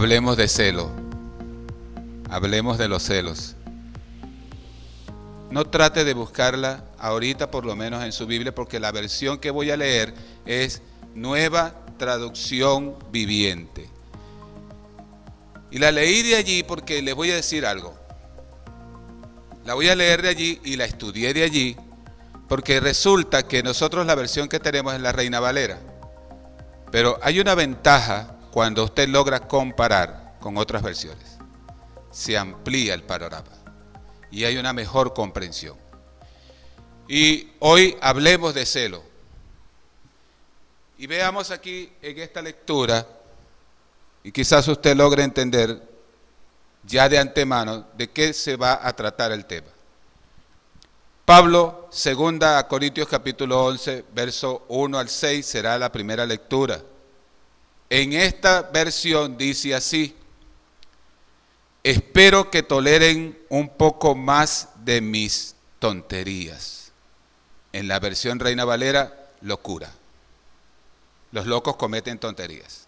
hablemos de celo. Hablemos de los celos. No trate de buscarla ahorita, por lo menos en su Biblia, porque la versión que voy a leer es nueva traducción viviente. Y la leí de allí porque les voy a decir algo. La voy a leer de allí y la estudié de allí porque resulta que nosotros la versión que tenemos es la Reina Valera. Pero hay una ventaja cuando usted logra comparar con otras versiones. Se amplía el panorama y hay una mejor comprensión. Y hoy hablemos de celo. Y veamos aquí en esta lectura, y quizás usted logre entender ya de antemano de qué se va a tratar el tema. Pablo, segunda a Corintios capítulo 11, verso 1 al 6 será la primera lectura. En esta versión dice así, espero que toleren un poco más de mis tonterías. En la versión Reina Valera, locura. Los locos cometen tonterías.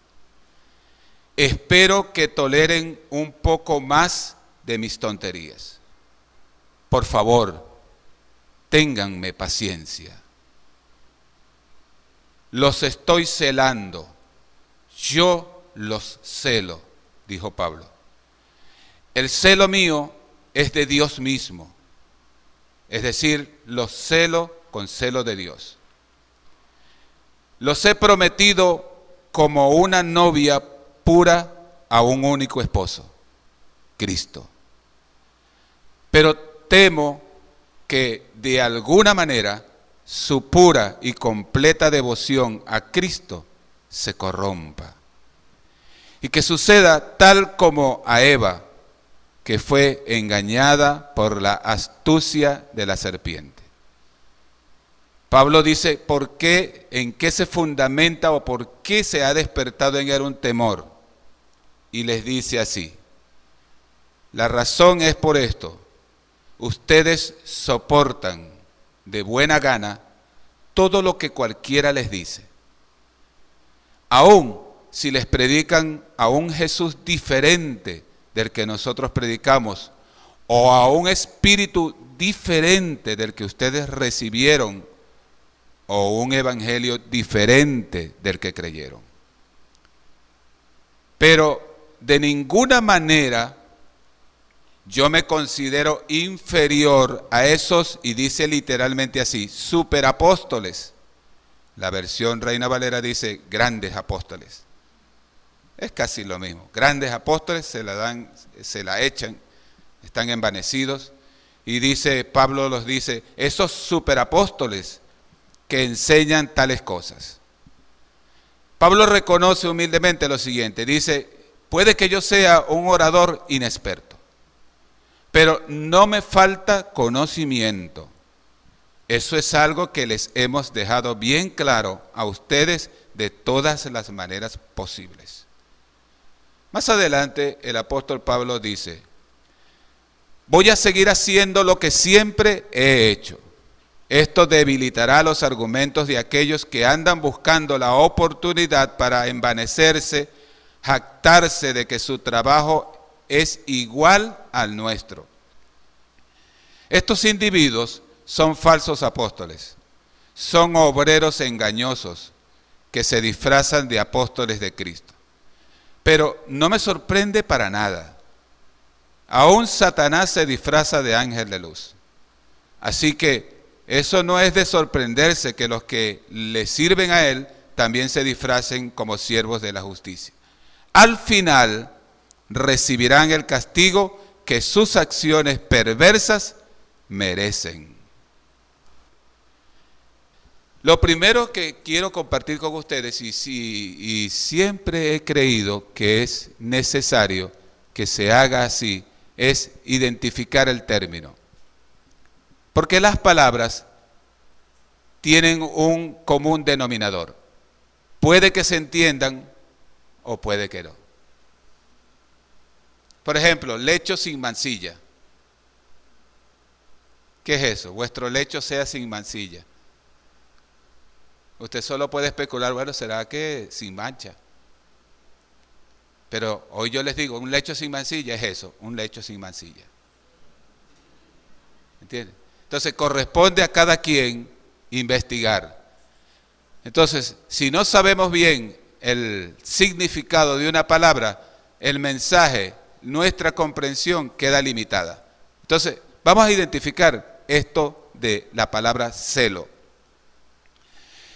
Espero que toleren un poco más de mis tonterías. Por favor, ténganme paciencia. Los estoy celando, yo los celo, dijo Pablo. El celo mío es de Dios mismo, es decir, los celo con celo de Dios. Los he prometido como una novia pura a un único esposo, Cristo. Pero temo que de alguna manera su pura y completa devoción a Cristo se corrompa. Y que suceda tal como a Eva, que fue engañada por la astucia de la serpiente. Pablo dice, ¿por qué, en qué se fundamenta o por qué se ha despertado en él un temor? Y les dice así, la razón es por esto, ustedes soportan de buena gana todo lo que cualquiera les dice. Aún si les predican a un Jesús diferente del que nosotros predicamos, o a un espíritu diferente del que ustedes recibieron, o un evangelio diferente del que creyeron. Pero de ninguna manera yo me considero inferior a esos, y dice literalmente así, superapóstoles. La versión Reina Valera dice grandes apóstoles. Es casi lo mismo. Grandes apóstoles se la dan, se la echan, están envanecidos. Y dice, Pablo los dice, esos superapóstoles que enseñan tales cosas. Pablo reconoce humildemente lo siguiente, dice, puede que yo sea un orador inexperto pero no me falta conocimiento. Eso es algo que les hemos dejado bien claro a ustedes de todas las maneras posibles. Más adelante el apóstol Pablo dice, voy a seguir haciendo lo que siempre he hecho. Esto debilitará los argumentos de aquellos que andan buscando la oportunidad para envanecerse, jactarse de que su trabajo es igual al nuestro. Estos individuos son falsos apóstoles, son obreros engañosos que se disfrazan de apóstoles de Cristo. Pero no me sorprende para nada. Aún Satanás se disfraza de ángel de luz. Así que eso no es de sorprenderse que los que le sirven a él también se disfracen como siervos de la justicia. Al final, recibirán el castigo que sus acciones perversas merecen. Lo primero que quiero compartir con ustedes, y, y, siempre he creído que es necesario que se haga así, es identificar el término. Porque las palabras tienen un común denominador. Puede que se entiendan o puede que no. Por ejemplo, lecho sin mancilla. ¿Qué es eso? Vuestro lecho sea sin mancilla. Usted solo puede especular, bueno, ¿será que sin mancha? Pero hoy yo les digo, un lecho sin mancilla es eso, un lecho sin mancilla. ¿Entienden? Entonces corresponde a cada quien investigar. Entonces, si no sabemos bien el significado de una palabra, el mensaje, nuestra comprensión queda limitada. Entonces, vamos a identificar esto de la palabra celo.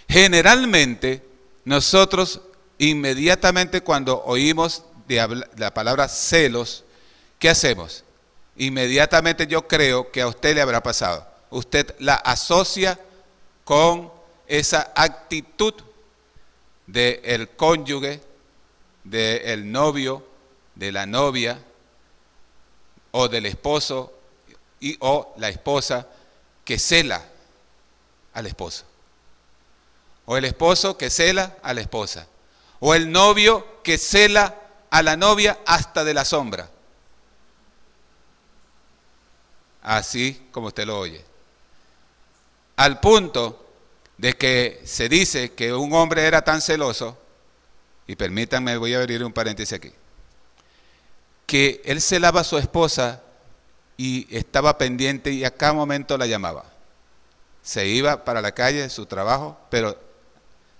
Generalmente, nosotros inmediatamente cuando oímos la palabra celos, ¿qué hacemos? Inmediatamente yo creo que a usted le habrá pasado. Usted la asocia con esa actitud del cónyuge, del novio, de la novia o del esposo y, o la esposa que cela al esposo. O el esposo que cela a la esposa. O el novio que cela a la novia hasta de la sombra. Así como usted lo oye. Al punto de que se dice que un hombre era tan celoso, y permítanme, voy a abrir un paréntesis aquí, que él celaba a su esposa y estaba pendiente y a cada momento la llamaba. Se iba para la calle, su trabajo, pero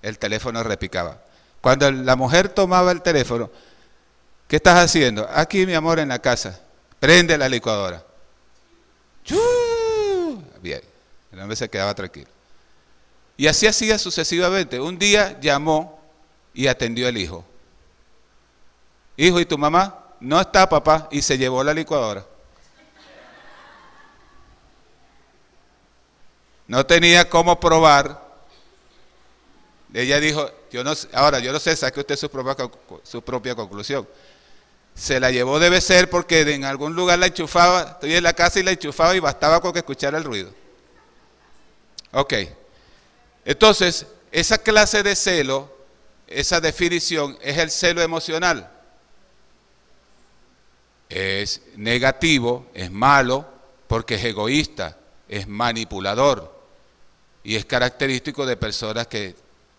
el teléfono repicaba. Cuando la mujer tomaba el teléfono, ¿qué estás haciendo? Aquí, mi amor, en la casa. Prende la licuadora. Bien, el hombre se quedaba tranquilo. Y así hacía sucesivamente. Un día llamó y atendió el hijo. Hijo, ¿y tu mamá? No está, papá. Y se llevó la licuadora. No tenía cómo probar. Ella dijo, yo no, ahora yo no sé, saque usted su propia, su propia conclusión. Se la llevó debe ser porque en algún lugar la enchufaba, estoy en la casa y la enchufaba y bastaba con que escuchara el ruido. Ok. Entonces, esa clase de celo, esa definición, es el celo emocional. Es negativo, es malo, porque es egoísta, es manipulador y es característico de personas que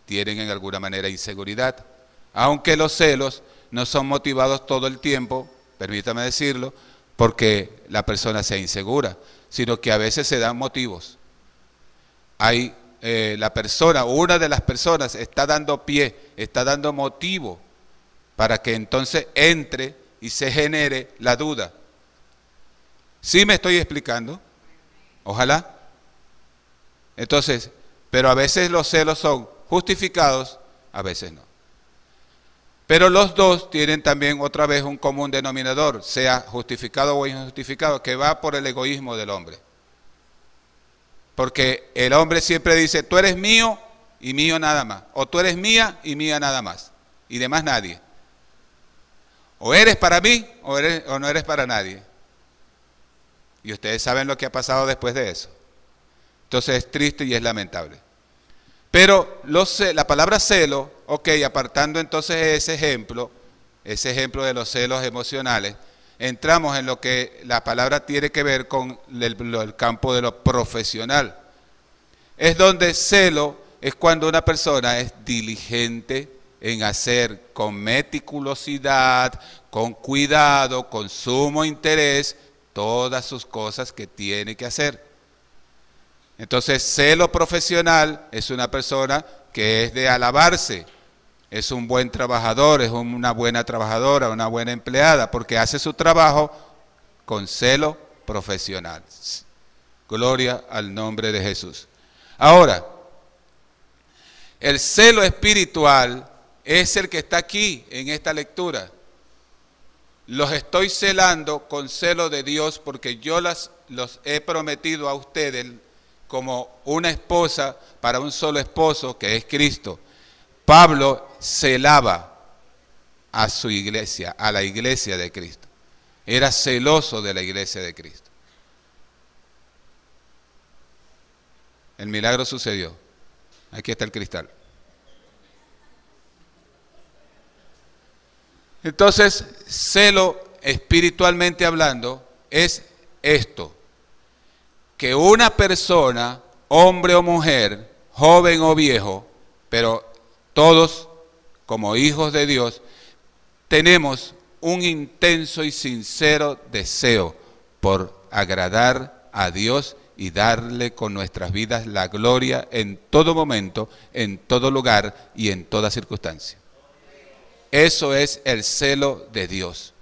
tienen en alguna manera inseguridad. Aunque los celos no son motivados todo el tiempo, permítame decirlo, porque la persona sea insegura, sino que a veces se dan motivos. Hay eh, la persona una de las personas está dando pie, está dando motivo para que entonces entre y se genere la duda. ¿Sí me estoy explicando? Ojalá. Entonces, pero a veces los celos son justificados, a veces no. Pero los dos tienen también otra vez un común denominador, sea justificado o injustificado, que va por el egoísmo del hombre. Porque el hombre siempre dice, tú eres mío y mío nada más. O tú eres mía y mía nada más. Y demás nadie. O eres para mí o, eres, o no eres para nadie. Y ustedes saben lo que ha pasado después de eso. Entonces es triste y es lamentable. Pero la palabra celo, ok, apartando entonces ese ejemplo, ese ejemplo de los celos emocionales, entramos en lo que la palabra tiene que ver con el, campo de lo profesional. Es donde celo es cuando una persona es diligente en hacer con meticulosidad, con cuidado, con sumo interés, todas sus cosas que tiene que hacer. Entonces, celo profesional es una persona que es de alabarse, es un buen trabajador, es una buena trabajadora, una buena empleada, porque hace su trabajo con celo profesional. Gloria al nombre de Jesús. Ahora, el celo espiritual es el que está aquí en esta lectura. Los estoy celando con celo de Dios porque yo las, los he prometido a ustedes como una esposa para un solo esposo que es Cristo. Pablo celaba a su iglesia, a la iglesia de Cristo. Era celoso de la iglesia de Cristo. El milagro sucedió. Aquí está el cristal. Entonces, celo espiritualmente hablando es esto, que una persona, hombre o mujer, joven o viejo, pero todos, como hijos de Dios, tenemos un intenso y sincero deseo por agradar a Dios y darle con nuestras vidas la gloria en todo momento, en todo lugar y en toda circunstancia. Eso es el celo de Dios.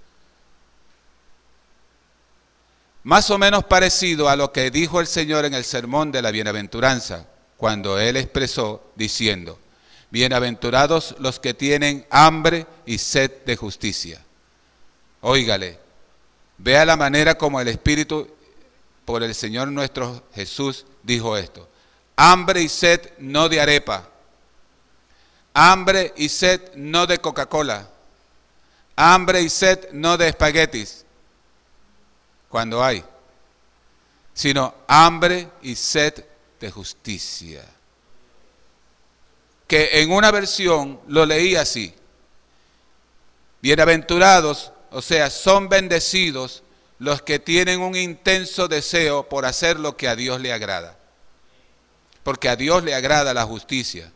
Más o menos parecido a lo que dijo el Señor en el sermón de la bienaventuranza, cuando Él expresó diciendo, Bienaventurados los que tienen hambre y sed de justicia. Óigale, vea la manera como el Espíritu por el Señor nuestro Jesús dijo esto. Hambre y sed no de arepa. Hambre y sed no de Coca-Cola. Hambre y sed no de espaguetis. Cuando hay. Sino hambre y sed de justicia que en una versión lo leí así. Bienaventurados, o sea, son bendecidos los que tienen un intenso deseo por hacer lo que a Dios le agrada. Porque a Dios le agrada la justicia.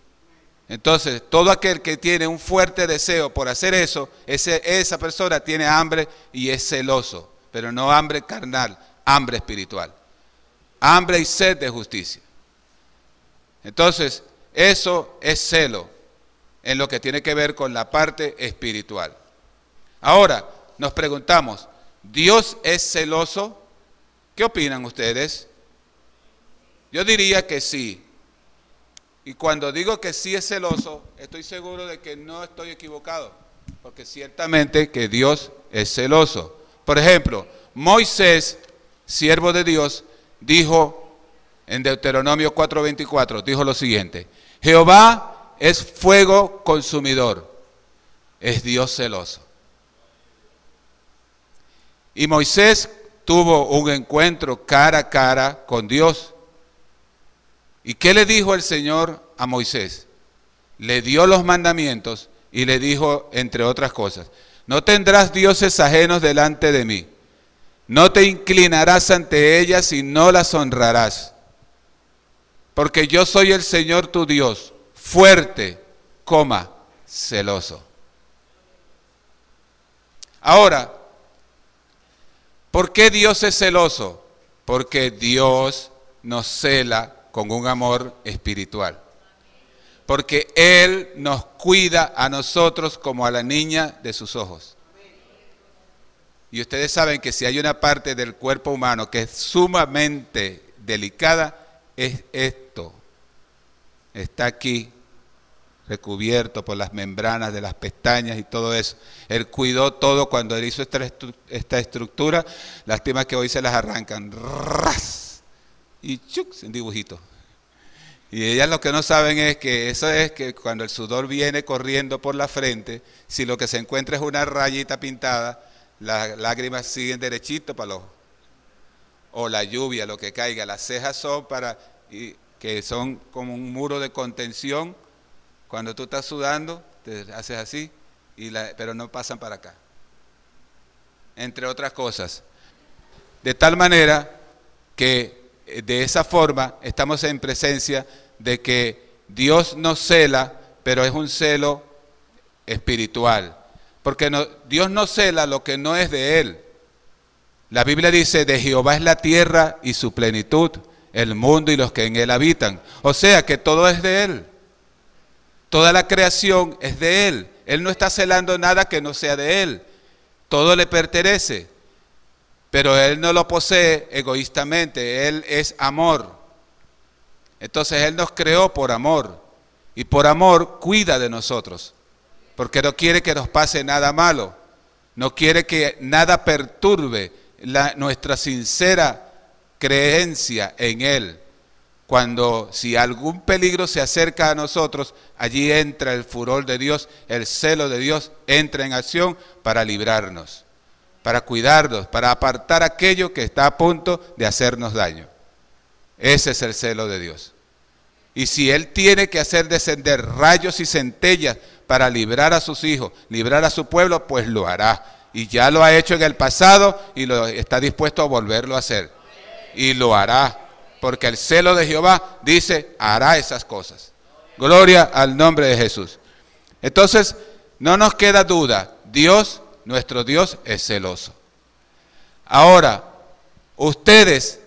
Entonces, todo aquel que tiene un fuerte deseo por hacer eso, ese, esa persona tiene hambre y es celoso, pero no hambre carnal, hambre espiritual. Hambre y sed de justicia. Entonces, eso es celo en lo que tiene que ver con la parte espiritual. Ahora, nos preguntamos, ¿Dios es celoso? ¿Qué opinan ustedes? Yo diría que sí. Y cuando digo que sí es celoso, estoy seguro de que no estoy equivocado, porque ciertamente que Dios es celoso. Por ejemplo, Moisés, siervo de Dios, dijo en Deuteronomio 4:24, dijo lo siguiente, Jehová es fuego consumidor, es Dios celoso. Y Moisés tuvo un encuentro cara a cara con Dios. ¿Y qué le dijo el Señor a Moisés? Le dio los mandamientos y le dijo, entre otras cosas, no tendrás dioses ajenos delante de mí, no te inclinarás ante ellas y no las honrarás porque yo soy el Señor tu Dios, fuerte, coma, celoso. Ahora, ¿por qué Dios es celoso? Porque Dios nos cela con un amor espiritual. Porque Él nos cuida a nosotros como a la niña de sus ojos. Y ustedes saben que si hay una parte del cuerpo humano que es sumamente delicada, es esto. Está aquí, recubierto por las membranas de las pestañas y todo eso. Él cuidó todo cuando él hizo esta, estructura. Lástima que hoy se las arrancan. ¡Ras! Y chucs, en dibujito. Y ellas lo que no saben es que eso es que cuando el sudor viene corriendo por la frente, si lo que se encuentra es una rayita pintada, las lágrimas siguen derechito para los o la lluvia, lo que caiga. Las cejas son para, que son como un muro de contención. Cuando tú estás sudando, te haces así, y pero no pasan para acá. Entre otras cosas. De tal manera que de esa forma estamos en presencia de que Dios nos cela, pero es un celo espiritual. Porque no, Dios no cela lo que no es de Él. La Biblia dice, de Jehová es la tierra y su plenitud, el mundo y los que en él habitan. O sea que todo es de Él. Toda la creación es de Él. Él no está celando nada que no sea de Él. Todo le pertenece. Pero Él no lo posee egoístamente. Él es amor. Entonces Él nos creó por amor. Y por amor cuida de nosotros. Porque no quiere que nos pase nada malo. No quiere que nada perturbe nuestra sincera creencia en Él. Cuando si algún peligro se acerca a nosotros, allí entra el furor de Dios, el celo de Dios entra en acción para librarnos, para cuidarnos, para apartar aquello que está a punto de hacernos daño. Ese es el celo de Dios. Y si Él tiene que hacer descender rayos y centellas para librar a sus hijos, librar a su pueblo, pues lo hará y ya lo ha hecho en el pasado y está dispuesto a volverlo a hacer. Y lo hará. Porque el celo de Jehová dice, hará esas cosas. Gloria al nombre de Jesús. Entonces, no nos queda duda. Dios nuestro Dios es celoso. Ahora, ustedes,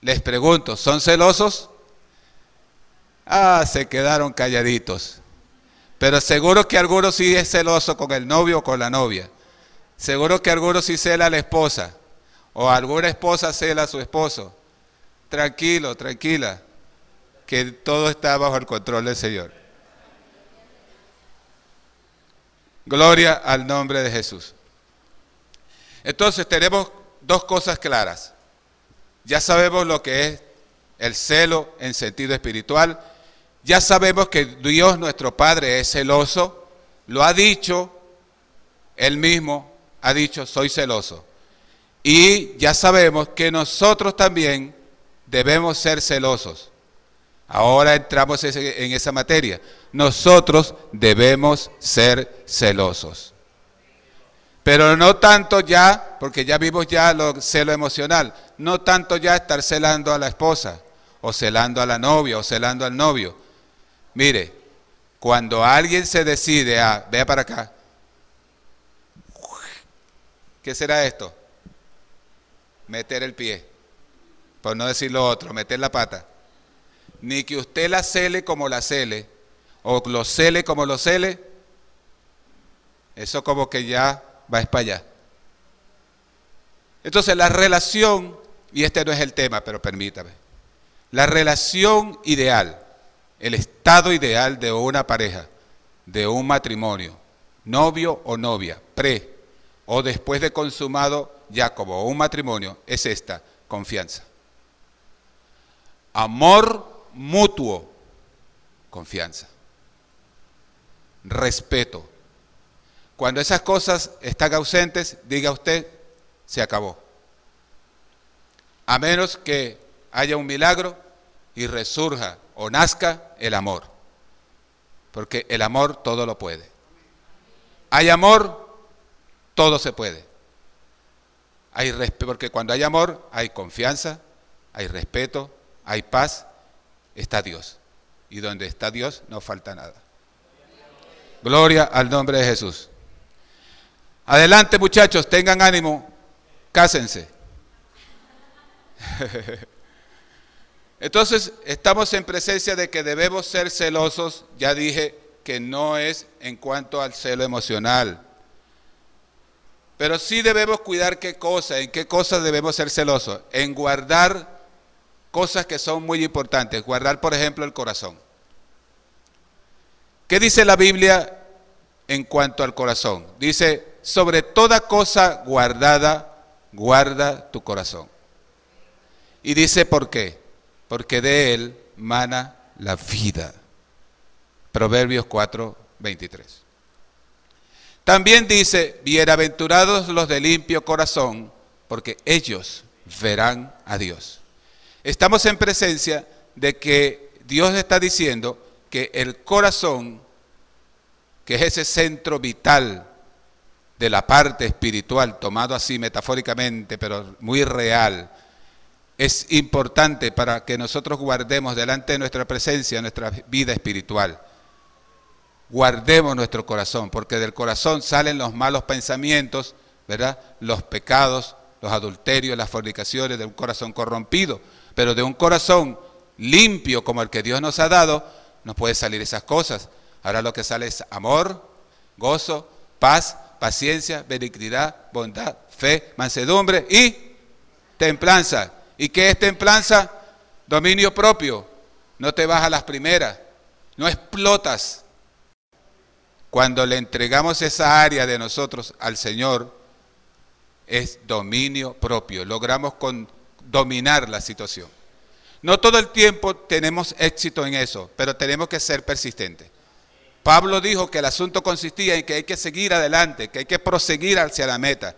les pregunto, ¿son celosos? Ah, se quedaron calladitos. Pero seguro que alguno sí es celoso con el novio o con la novia. Seguro que alguno sí cela a la esposa. O alguna esposa cela a su esposo. Tranquilo, tranquila. Que todo está bajo el control del Señor. Gloria al nombre de Jesús. Entonces tenemos dos cosas claras. Ya sabemos lo que es el celo en sentido espiritual ya sabemos que Dios nuestro Padre es celoso, lo ha dicho, él mismo ha dicho, soy celoso. Y ya sabemos que nosotros también debemos ser celosos. Ahora entramos en esa materia. Nosotros debemos ser celosos. Pero no tanto ya, porque ya vimos ya lo celo emocional, no tanto ya estar celando a la esposa, o celando a la novia, o celando al novio Mire, cuando alguien se decide a, vea para acá, ¿qué será esto? Meter el pie, por no decir lo otro, meter la pata. Ni que usted la cele como la cele, o lo cele como lo cele, eso como que ya va para allá. Entonces la relación, y este no es el tema, pero permítame, la relación ideal el estado ideal de una pareja, de un matrimonio, novio o novia, pre o después de consumado ya como un matrimonio, es esta, confianza. Amor mutuo, confianza. Respeto. Cuando esas cosas están ausentes, diga usted, se acabó. A menos que haya un milagro y resurja o nazca el amor. Porque el amor todo lo puede. Hay amor, todo se puede. Hay porque cuando hay amor hay confianza, hay respeto, hay paz, está Dios. Y donde está Dios no falta nada. Gloria al nombre de Jesús. Adelante muchachos, tengan ánimo, cásense. Entonces, estamos en presencia de que debemos ser celosos, ya dije que no es en cuanto al celo emocional, pero sí debemos cuidar qué cosa, en qué cosas debemos ser celosos, en guardar cosas que son muy importantes, guardar por ejemplo el corazón. ¿Qué dice la Biblia en cuanto al corazón? Dice, sobre toda cosa guardada, guarda tu corazón. Y dice, ¿por qué? porque de él mana la vida. Proverbios 4, 23. También dice, bienaventurados los de limpio corazón, porque ellos verán a Dios. Estamos en presencia de que Dios está diciendo que el corazón, que es ese centro vital de la parte espiritual, tomado así metafóricamente, pero muy real, es importante para que nosotros guardemos delante de nuestra presencia nuestra vida espiritual. Guardemos nuestro corazón, porque del corazón salen los malos pensamientos, ¿verdad? Los pecados, los adulterios, las fornicaciones de un corazón corrompido, pero de un corazón limpio como el que Dios nos ha dado, nos puede salir esas cosas. Ahora lo que sale es amor, gozo, paz, paciencia, benignidad, bondad, fe, mansedumbre y templanza. ¿Y qué es templanza? Dominio propio. No te vas a las primeras. No explotas. Cuando le entregamos esa área de nosotros al Señor, es dominio propio. Logramos con, dominar la situación. No todo el tiempo tenemos éxito en eso, pero tenemos que ser persistentes. Pablo dijo que el asunto consistía en que hay que seguir adelante, que hay que proseguir hacia la meta.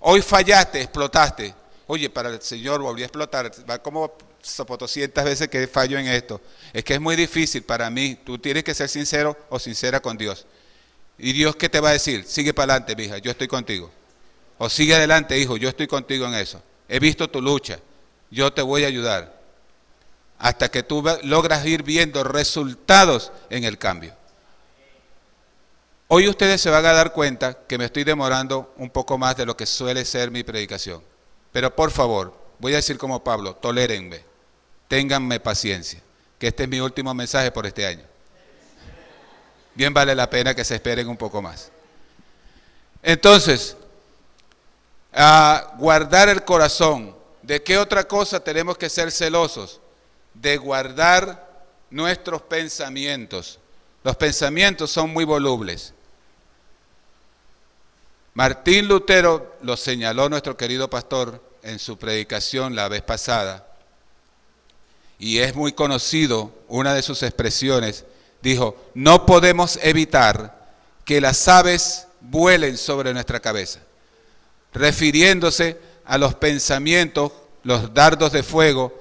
Hoy fallaste, explotaste. Oye, para el Señor volví a explotar. Va como 200 veces que fallo en esto. Es que es muy difícil para mí. Tú tienes que ser sincero o sincera con Dios. ¿Y Dios qué te va a decir? Sigue para adelante, hija, yo estoy contigo. O sigue adelante, hijo, yo estoy contigo en eso. He visto tu lucha, yo te voy a ayudar. Hasta que tú logras ir viendo resultados en el cambio. Hoy ustedes se van a dar cuenta que me estoy demorando un poco más de lo que suele ser mi predicación. Pero por favor, voy a decir como Pablo, tolérenme, ténganme paciencia, que este es mi último mensaje por este año. Bien vale la pena que se esperen un poco más. Entonces, a guardar el corazón. ¿De qué otra cosa tenemos que ser celosos? De guardar nuestros pensamientos. Los pensamientos son muy volubles. Martín Lutero lo señaló nuestro querido pastor en su predicación la vez pasada, y es muy conocido, una de sus expresiones, dijo, no podemos evitar que las aves vuelen sobre nuestra cabeza, refiriéndose a los pensamientos, los dardos de fuego,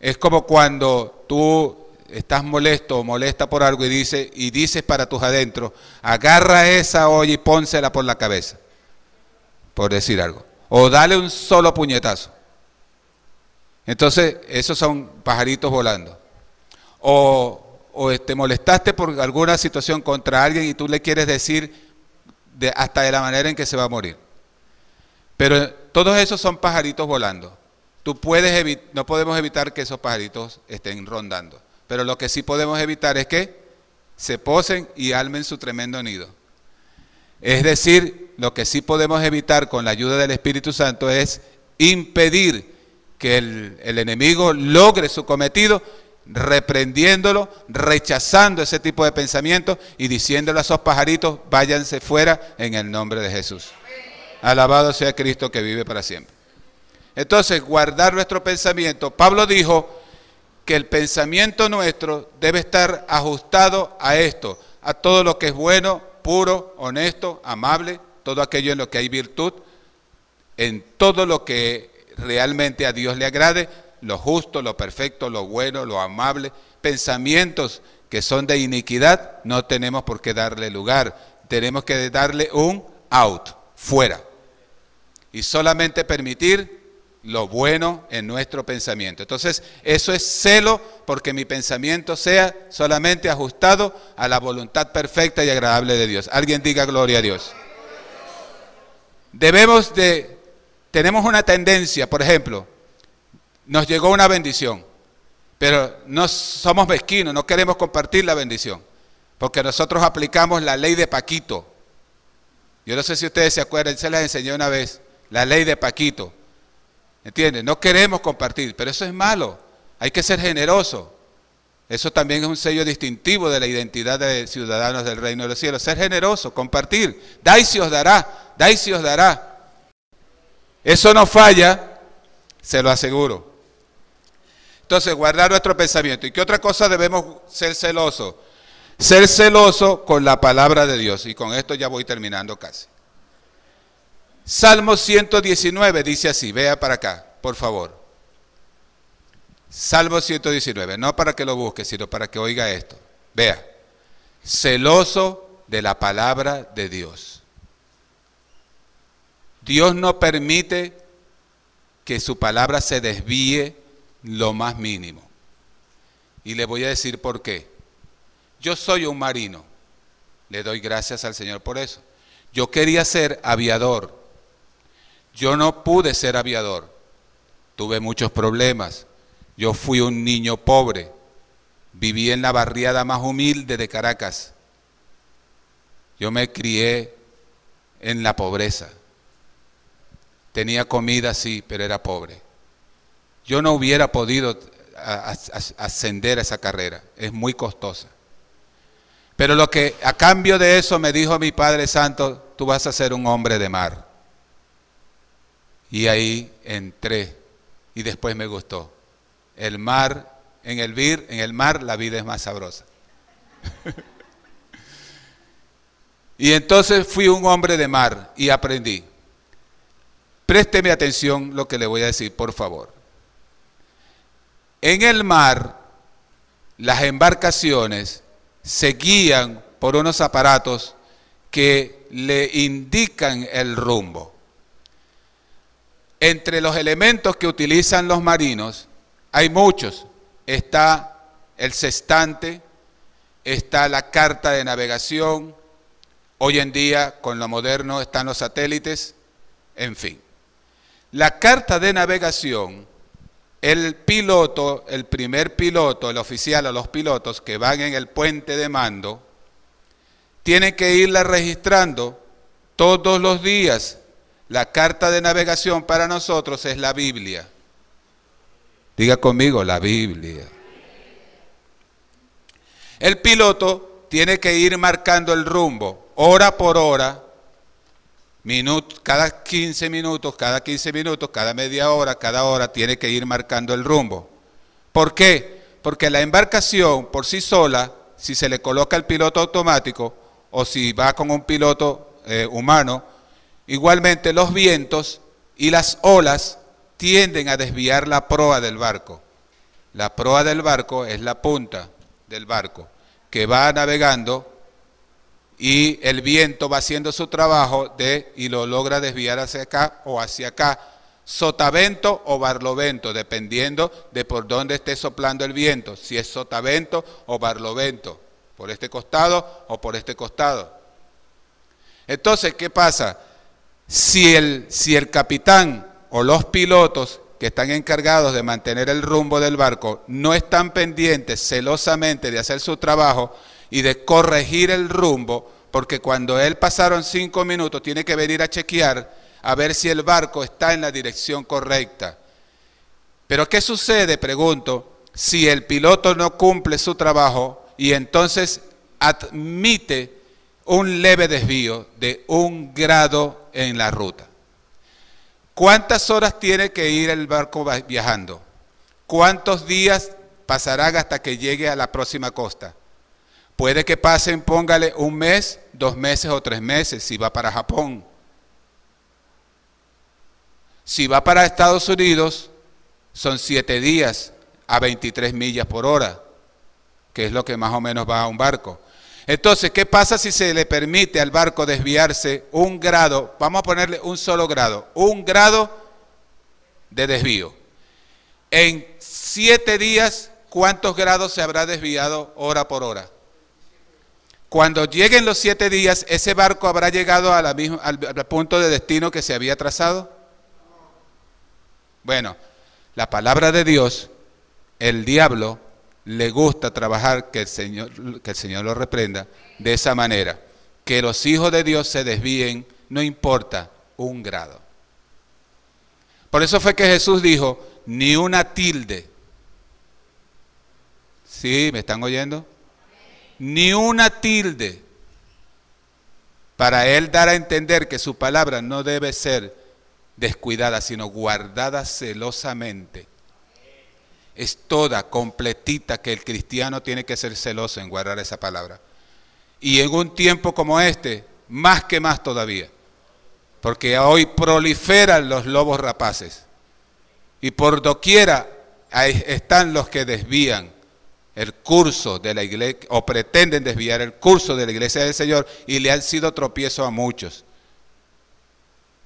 es como cuando tú estás molesto o molesta por algo y, dice, y dices para tus adentros, agarra esa olla y pónsela por la cabeza, por decir algo. O dale un solo puñetazo. Entonces, esos son pajaritos volando. O, o te molestaste por alguna situación contra alguien y tú le quieres decir de, hasta de la manera en que se va a morir. Pero todos esos son pajaritos volando. Tú puedes no podemos evitar que esos pajaritos estén rondando. Pero lo que sí podemos evitar es que se posen y almen su tremendo nido. Es decir, lo que sí podemos evitar con la ayuda del Espíritu Santo es impedir que el, el enemigo logre su cometido reprendiéndolo, rechazando ese tipo de pensamiento y diciéndole a esos pajaritos, váyanse fuera en el nombre de Jesús. Alabado sea Cristo que vive para siempre. Entonces, guardar nuestro pensamiento. Pablo dijo, que el pensamiento nuestro debe estar ajustado a esto, a todo lo que es bueno, puro, honesto, amable, todo aquello en lo que hay virtud, en todo lo que realmente a Dios le agrade, lo justo, lo perfecto, lo bueno, lo amable, pensamientos que son de iniquidad, no tenemos por qué darle lugar, tenemos que darle un out, fuera. Y solamente permitir lo bueno en nuestro pensamiento. Entonces, eso es celo porque mi pensamiento sea solamente ajustado a la voluntad perfecta y agradable de Dios. Alguien diga gloria a Dios. Debemos de, tenemos una tendencia, por ejemplo, nos llegó una bendición, pero no somos mezquinos, no queremos compartir la bendición, porque nosotros aplicamos la ley de Paquito. Yo no sé si ustedes se acuerdan, se las enseñé una vez, la ley de Paquito ¿Entiendes? No queremos compartir, pero eso es malo. Hay que ser generoso. Eso también es un sello distintivo de la identidad de ciudadanos del reino de los cielos. Ser generoso, compartir. Da y os dará, da y os dará. Eso no falla, se lo aseguro. Entonces, guardar nuestro pensamiento. ¿Y qué otra cosa debemos ser celosos? Ser celoso con la palabra de Dios. Y con esto ya voy terminando casi. Salmo 119 dice así, vea para acá, por favor. Salmo 119, no para que lo busque, sino para que oiga esto. Vea, celoso de la palabra de Dios. Dios no permite que su palabra se desvíe lo más mínimo. Y le voy a decir por qué. Yo soy un marino. Le doy gracias al Señor por eso. Yo quería ser aviador yo no pude ser aviador. Tuve muchos problemas. Yo fui un niño pobre. Viví en la barriada más humilde de Caracas. Yo me crié en la pobreza. Tenía comida, sí, pero era pobre. Yo no hubiera podido ascender a esa carrera. Es muy costosa. Pero lo que a cambio de eso me dijo mi Padre Santo, tú vas a ser un hombre de mar. Y ahí entré y después me gustó. El mar, en el vir, en el mar la vida es más sabrosa. y entonces fui un hombre de mar y aprendí. Présteme atención lo que le voy a decir, por favor. En el mar, las embarcaciones se guían por unos aparatos que le indican el rumbo. Entre los elementos que utilizan los marinos hay muchos. Está el sextante, está la carta de navegación, Hoy en día, con lo moderno, están los satélites, en fin. La carta de navegación, el piloto, el primer piloto, el oficial o los pilotos que van en el puente de mando, tienen que irla registrando todos los días. La carta de navegación para nosotros es la Biblia. Diga conmigo, la Biblia. El piloto tiene que ir marcando el rumbo, hora por hora, cada 15 minutos, cada 15 minutos, cada media hora, cada hora, tiene que ir marcando el rumbo. ¿Por qué? Porque la embarcación por sí sola, si se le coloca el piloto automático o si va con un piloto eh, humano, igualmente los vientos y las olas tienden a desviar la proa del barco. La proa del barco es la punta del barco que va navegando y el viento va haciendo su trabajo de y lo logra desviar hacia acá o hacia acá, sotavento o barlovento, dependiendo de por dónde esté soplando el viento, si es sotavento o barlovento, por este costado o por este costado. Entonces, ¿qué pasa? Si el, si el capitán o los pilotos que están encargados de mantener el rumbo del barco no están pendientes celosamente de hacer su trabajo, y de corregir el rumbo, porque cuando él pasaron cinco minutos tiene que venir a chequear a ver si el barco está en la dirección correcta. Pero ¿qué sucede, pregunto, si el piloto no cumple su trabajo y entonces admite un leve desvío de un grado en la ruta? ¿Cuántas horas tiene que ir el barco viajando? ¿Cuántos días pasarán hasta que llegue a la próxima costa? Puede que pasen, póngale un mes, dos meses o tres meses si va para Japón. Si va para Estados Unidos, son siete días a 23 millas por hora, que es lo que más o menos va a un barco. Entonces, ¿qué pasa si se le permite al barco desviarse un grado? Vamos a ponerle un solo grado, un grado de desvío. En siete días, ¿cuántos grados se habrá desviado hora por hora? Cuando lleguen los siete días, ¿ese barco habrá llegado al, punto de destino que se había trazado? Bueno, la palabra de Dios, el diablo le gusta trabajar, que el, Señor, que el Señor lo reprenda, de esa manera. Que los hijos de Dios se desvíen, no importa un grado. Por eso fue que Jesús dijo, ni una tilde. ¿Sí? ¿Me están oyendo? ni una tilde, para él dar a entender que su palabra no debe ser descuidada, sino guardada celosamente. Es toda, completita, que el cristiano tiene que ser celoso en guardar esa palabra. Y en un tiempo como este, más que más todavía, porque hoy proliferan los lobos rapaces y por doquiera están los que desvían el curso de la iglesia, o pretenden desviar el curso de la iglesia del Señor y le han sido tropiezo a muchos.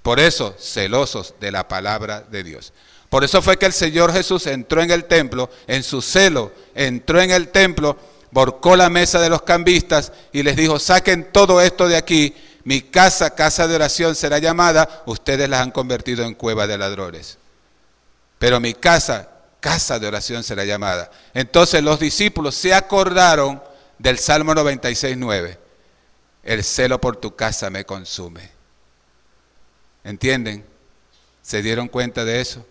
Por eso, celosos de la palabra de Dios. Por eso fue que el Señor Jesús entró en el templo, en su celo, entró en el templo, borcó la mesa de los cambistas y les dijo, saquen todo esto de aquí, mi casa, casa de oración será llamada, ustedes las han convertido en cueva de ladrones. Pero mi casa, casa de oración será llamada. Entonces los discípulos se acordaron del Salmo 96.9. El celo por tu casa me consume. ¿Entienden? ¿Se dieron cuenta de eso?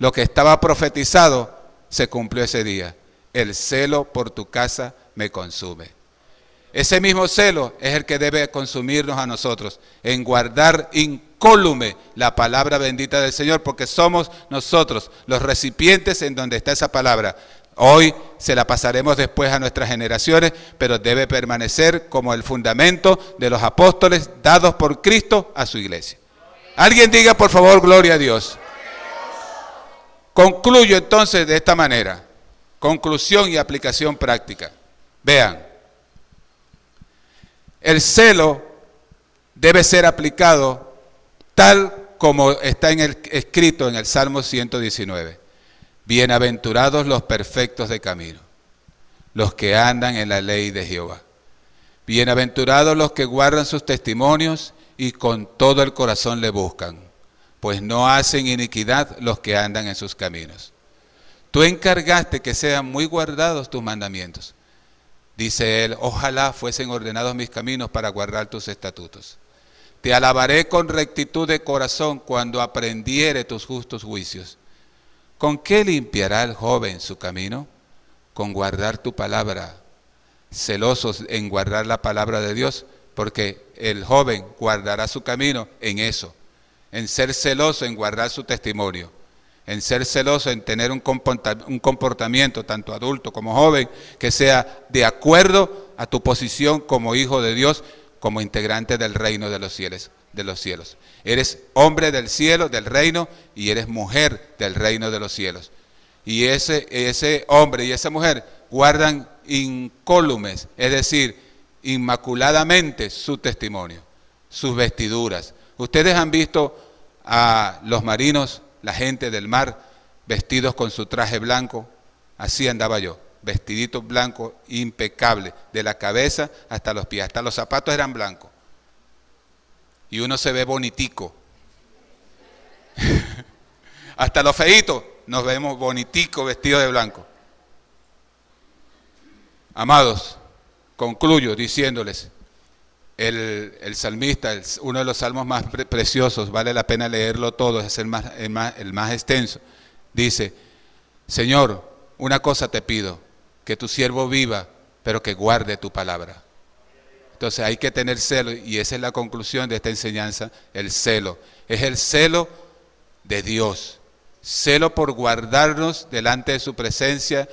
Lo que estaba profetizado se cumplió ese día. El celo por tu casa me consume. Ese mismo celo es el que debe consumirnos a nosotros, en guardar incólume la palabra bendita del Señor, porque somos nosotros los recipientes en donde está esa palabra. Hoy se la pasaremos después a nuestras generaciones, pero debe permanecer como el fundamento de los apóstoles dados por Cristo a su iglesia. Alguien diga por favor gloria a Dios. Concluyo entonces de esta manera. Conclusión y aplicación práctica. Vean. El celo debe ser aplicado tal como está en el, escrito en el Salmo 119. Bienaventurados los perfectos de camino, los que andan en la ley de Jehová. Bienaventurados los que guardan sus testimonios y con todo el corazón le buscan, pues no hacen iniquidad los que andan en sus caminos. Tú encargaste que sean muy guardados tus mandamientos. Dice él, ojalá fuesen ordenados mis caminos para guardar tus estatutos. Te alabaré con rectitud de corazón cuando aprendiere tus justos juicios. ¿Con qué limpiará el joven su camino? Con guardar tu palabra. Celosos en guardar la palabra de Dios, porque el joven guardará su camino en eso, en ser celoso en guardar su testimonio en ser celoso, en tener un comportamiento, tanto adulto como joven, que sea de acuerdo a tu posición como hijo de Dios, como integrante del reino de los cielos. De los cielos. Eres hombre del cielo, del reino, y eres mujer del reino de los cielos. Y ese, ese hombre y esa mujer guardan incólumes, es decir, inmaculadamente su testimonio, sus vestiduras. Ustedes han visto a los marinos la gente del mar vestidos con su traje blanco. Así andaba yo, vestidito blanco, impecable, de la cabeza hasta los pies, hasta los zapatos eran blancos. Y uno se ve bonitico. hasta los feitos nos vemos bonitico vestidos de blanco. Amados, concluyo diciéndoles, el, salmista, uno de los salmos más preciosos, vale la pena leerlo todo, es el más, el más extenso. Dice, Señor, una cosa te pido, que tu siervo viva, pero que guarde tu palabra. Entonces hay que tener celo, y esa es la conclusión de esta enseñanza, el celo. Es el celo de Dios. Celo por guardarnos delante de su presencia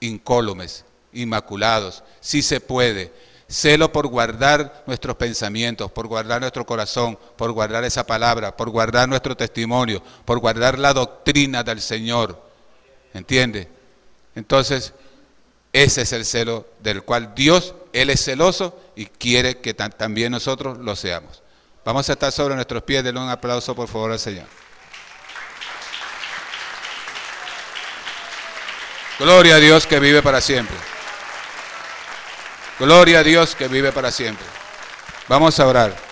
incólumes, inmaculados, si se puede Celo por guardar nuestros pensamientos, por guardar nuestro corazón, por guardar esa palabra, por guardar nuestro testimonio, por guardar la doctrina del Señor. ¿Entiende? Entonces, ese es el celo del cual Dios, Él es celoso y quiere que también nosotros lo seamos. Vamos a estar sobre nuestros pies, denle un aplauso por favor al Señor. Gloria a Dios que vive para siempre. Gloria a Dios que vive para siempre. Vamos a orar.